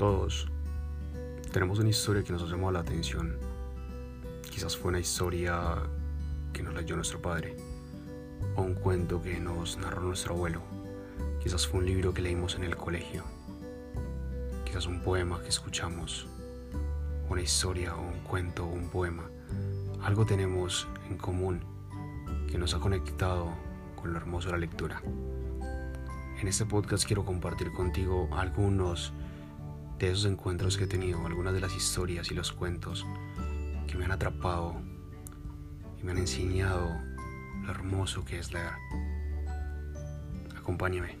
Todos tenemos una historia que nos ha llamado la atención. Quizás fue una historia que nos leyó nuestro padre, o un cuento que nos narró nuestro abuelo. Quizás fue un libro que leímos en el colegio. Quizás un poema que escuchamos. Una historia o un cuento o un poema. Algo tenemos en común que nos ha conectado con lo hermoso de la lectura. En este podcast quiero compartir contigo algunos de esos encuentros que he tenido, algunas de las historias y los cuentos que me han atrapado y me han enseñado lo hermoso que es leer. Acompáñame.